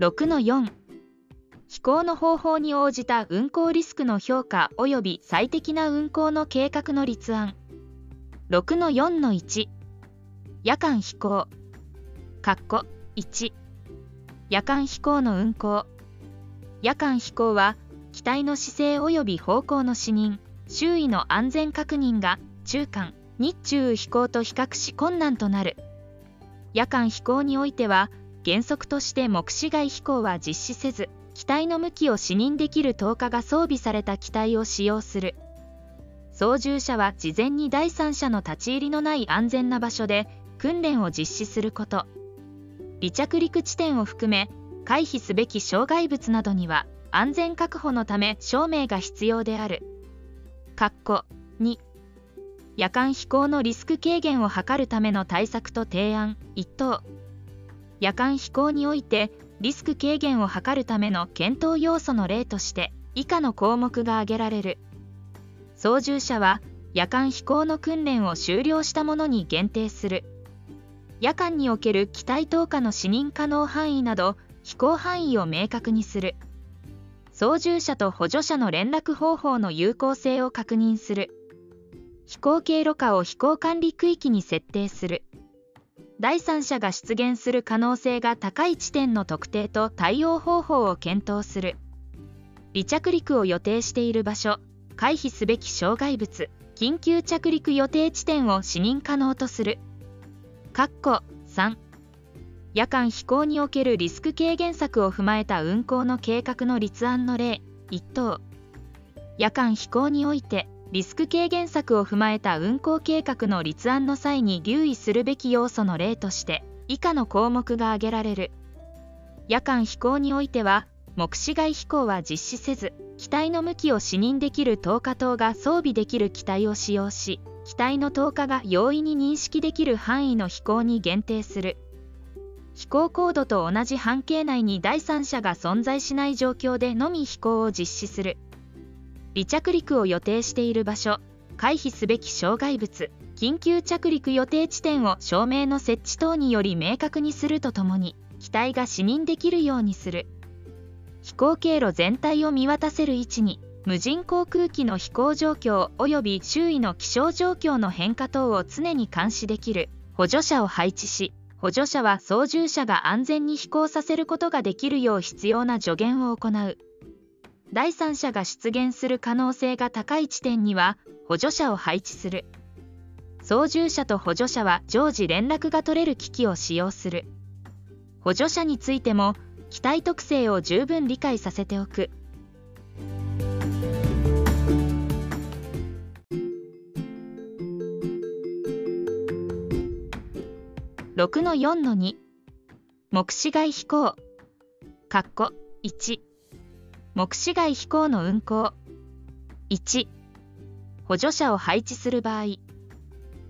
6-4飛行の方法に応じた運航リスクの評価及び最適な運航の計画の立案。6-4-1夜間飛行。括弧1夜間飛行の運航。夜間飛行は機体の姿勢及び方向の視認。周囲の安全確認が中間。日中飛行と比較し困難となる。夜間飛行においては原則として目視外飛行は実施せず機体の向きを視認できる灯火が装備された機体を使用する。操縦者は事前に第三者の立ち入りのない安全な場所で訓練を実施すること。離着陸地点を含め回避すべき障害物などには安全確保のため証明が必要である。2夜間飛行のリスク軽減を図るための対策と提案。1等。夜間飛行においてリスク軽減を図るための検討要素の例として以下の項目が挙げられる。操縦者は夜間飛行の訓練を終了したものに限定する。夜間における機体投下の視認可能範囲など飛行範囲を明確にする。操縦者と補助者の連絡方法の有効性を確認する。飛行経路下を飛行管理区域に設定する。第三者が出現する可能性が高い地点の特定と対応方法を検討する。離着陸を予定している場所回避すべき障害物緊急着陸予定地点を視認可能とする。3夜間飛行におけるリスク軽減策を踏まえた運航の計画の立案の例1等。夜間飛行においてリスク軽減策を踏まえた運行計画の立案の際に留意するべき要素の例として以下の項目が挙げられる。夜間飛行においては目視外飛行は実施せず機体の向きを視認できる投下灯が装備できる機体を使用し機体の投下が容易に認識できる範囲の飛行に限定する。飛行高度と同じ半径内に第三者が存在しない状況でのみ飛行を実施する。離着陸を予定している場所回避すべき障害物緊急着陸予定地点を照明の設置等により明確にするとともに機体が視認できるようにする。飛行経路全体を見渡せる位置に無人航空機の飛行状況及び周囲の気象状況の変化等を常に監視できる補助者を配置し補助者は操縦者が安全に飛行させることができるよう必要な助言を行う。第三者が出現する可能性が高い地点には補助者を配置する。操縦者と補助者は常時連絡が取れる機器を使用する。補助者についても機体特性を十分理解させておく。6-4-2目視外飛行。括弧1目視外飛行の運行。1補助者を配置する場合。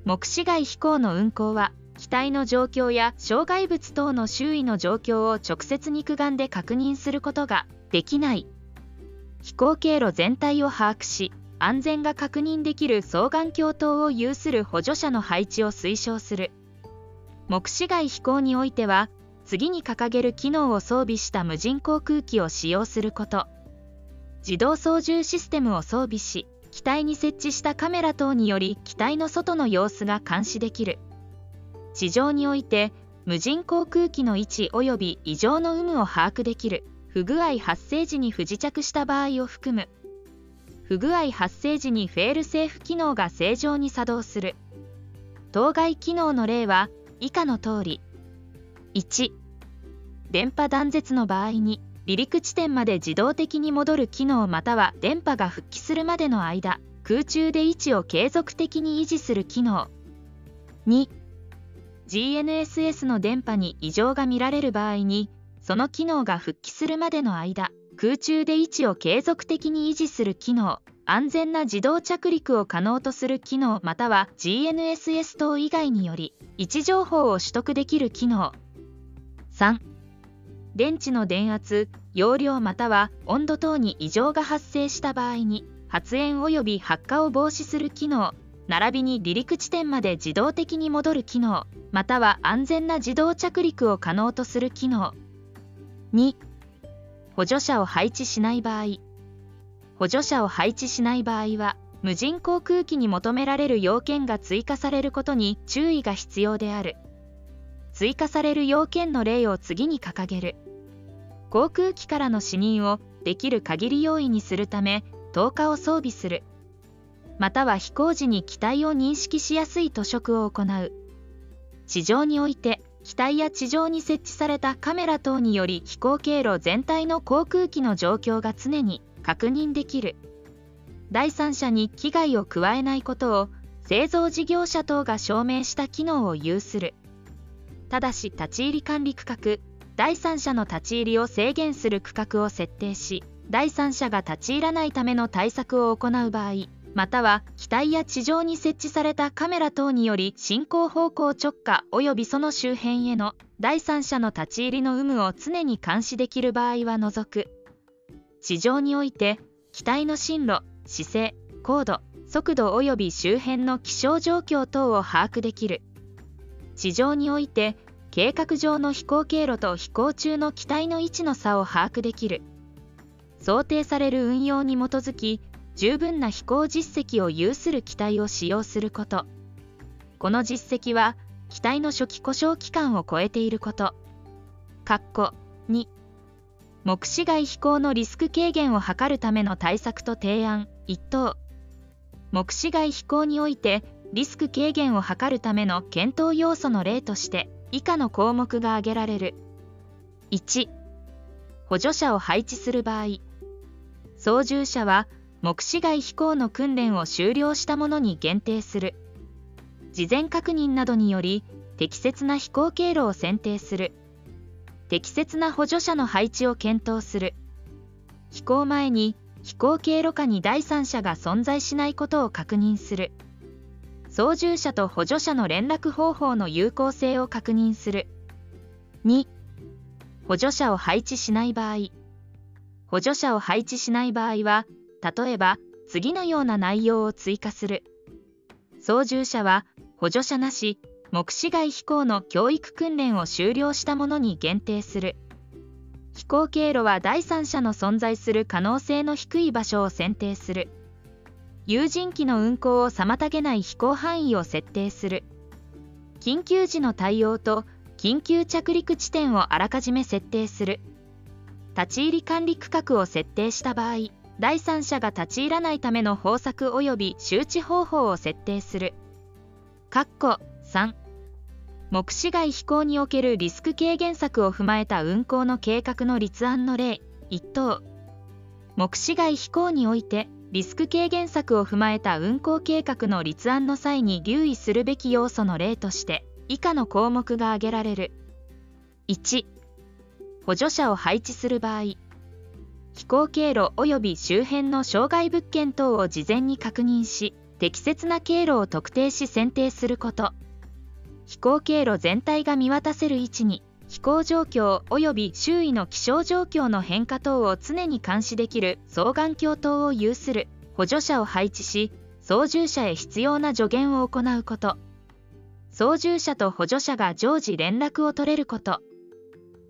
目視外飛行の運行は機体の状況や障害物等の周囲の状況を直接肉眼で確認することができない。飛行経路全体を把握し安全が確認できる双眼鏡灯を有する補助者の配置を推奨する。目視外飛行においては次に掲げる機能を装備した無人航空機を使用すること。自動操縦システムを装備し機体に設置したカメラ等により機体の外の様子が監視できる。地上において無人航空機の位置及び異常の有無を把握できる不具合発生時に不時着した場合を含む。不具合発生時にフェールセーフ機能が正常に作動する。当該機能の例は以下の通り。1電波断絶の場合に離陸地点まで自動的に戻る機能または電波が復帰するまでの間空中で位置を継続的に維持する機能。2 GNSS の電波に異常が見られる場合にその機能が復帰するまでの間空中で位置を継続的に維持する機能。安全な自動着陸を可能とする機能または GNSS 等以外により位置情報を取得できる機能。3電池の電圧容量または温度等に異常が発生した場合に発煙及び発火を防止する機能並びに離陸地点まで自動的に戻る機能または安全な自動着陸を可能とする機能。2補助者を配置しない場合。補助者を配置しない場合は無人航空機に求められる要件が追加されることに注意が必要である。追加される要件の例を次に掲げる。航空機からの視認をできる限り容易にするため灯火を装備する。または飛行時に機体を認識しやすい塗色を行う。地上において機体や地上に設置されたカメラ等により飛行経路全体の航空機の状況が常に確認できる。第三者に危害を加えないことを製造事業者等が証明した機能を有する。ただし立ち入り管理区画。第三者の立ち入りを制限する区画を設定し第三者が立ち入らないための対策を行う場合または機体や地上に設置されたカメラ等により進行方向直下及びその周辺への第三者の立ち入りの有無を常に監視できる場合は除く。地上において機体の進路姿勢高度速度及び周辺の気象状況等を把握できる。地上において計画上の飛行経路と飛行中の機体の位置の差を把握できる。想定される運用に基づき十分な飛行実績を有する機体を使用すること。この実績は機体の初期故障期間を超えていること。2目視外飛行のリスク軽減を図るための対策と提案。1等。目視外飛行においてリスク軽減を図るための検討要素の例として以下の項目が挙げられる。1補助者を配置する場合。操縦者は目視外飛行の訓練を終了したものに限定する。事前確認などにより適切な飛行経路を選定する。適切な補助者の配置を検討する。飛行前に飛行経路下に第三者が存在しないことを確認する。操縦者と補助者の連絡方法の有効性を確認する。2補助者を配置しない場合。補助者を配置しない場合は例えば次のような内容を追加する。操縦者は補助者なし目視外飛行の教育訓練を終了したものに限定する。飛行経路は第三者の存在する可能性の低い場所を選定する。有人機の運航を妨げない飛行範囲を設定する。緊急時の対応と緊急着陸地点をあらかじめ設定する。立ち入り管理区画を設定した場合第三者が立ち入らないための方策及び周知方法を設定する。3目視外飛行におけるリスク軽減策を踏まえた運航の計画の立案の例。1等。目視外飛行においてリスク軽減策を踏まえた運行計画の立案の際に留意するべき要素の例として以下の項目が挙げられる。1補助者を配置する場合。飛行経路及び周辺の障害物件等を事前に確認し適切な経路を特定し選定すること。飛行経路全体が見渡せる位置に飛行状況及び周囲の気象状況の変化等を常に監視できる双眼鏡等を有する補助者を配置し操縦者へ必要な助言を行うこと。操縦者と補助者が常時連絡を取れること。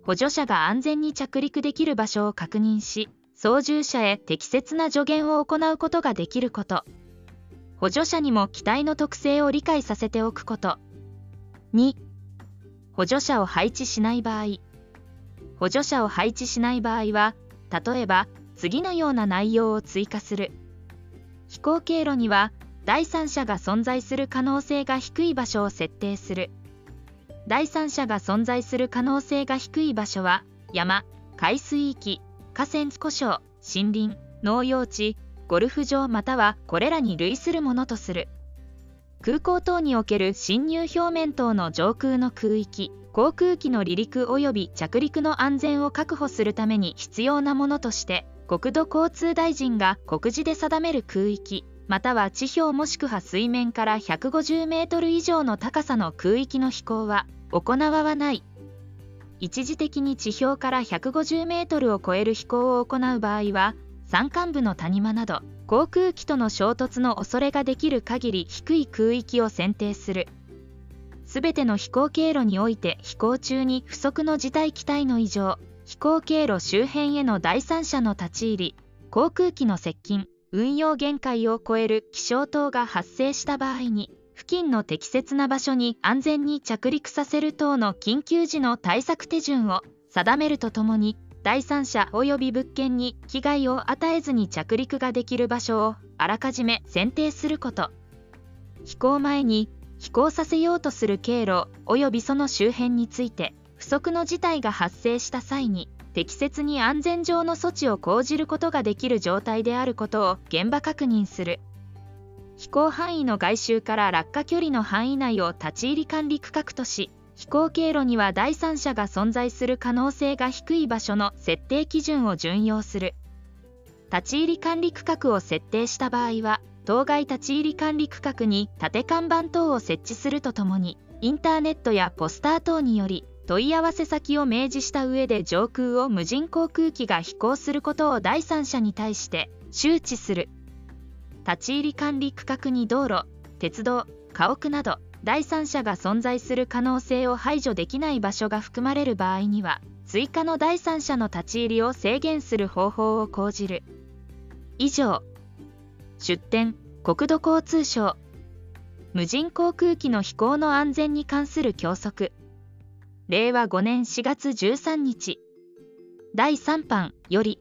補助者が安全に着陸できる場所を確認し操縦者へ適切な助言を行うことができること。補助者にも機体の特性を理解させておくこと。2補助者を配置しない場合。補助者を配置しない場合は例えば次のような内容を追加する。飛行経路には第三者が存在する可能性が低い場所を設定する。第三者が存在する可能性が低い場所は山海水域河川故障森林農用地ゴルフ場またはこれらに類するものとする。空港等における侵入表面等の上空の空域航空機の離陸及び着陸の安全を確保するために必要なものとして国土交通大臣が告示で定める空域または地表もしくは水面から150メートル以上の高さの空域の飛行は行わない。一時的に地表から150メートルを超える飛行を行う場合は山間部の谷間など航空機との衝突の恐れができる限り低い空域を選定する。すべての飛行経路において飛行中に不測の事態機体の異常。飛行経路周辺への第三者の立ち入り。航空機の接近。運用限界を超える気象等が発生した場合に付近の適切な場所に安全に着陸させる等の緊急時の対策手順を定めるとともに第三者及び物件に危害を与えずに着陸ができる場所をあらかじめ選定すること。飛行前に飛行させようとする経路及びその周辺について不測の事態が発生した際に適切に安全上の措置を講じることができる状態であることを現場確認する。飛行範囲の外周から落下距離の範囲内を立ち入り管理区画とし飛行経路には第三者が存在する可能性が低い場所の設定基準を準用する。立ち入り管理区画を設定した場合は当該立ち入り管理区画に縦看板等を設置するとともにインターネットやポスター等により問い合わせ先を明示した上で上空を無人航空機が飛行することを第三者に対して周知する。立ち入り管理区画に道路鉄道家屋など第三者が存在する可能性を排除できない場所が含まれる場合には追加の第三者の立ち入りを制限する方法を講じる。以上。出展国土交通省。無人航空機の飛行の安全に関する教則。令和5年4月13日。第3版より。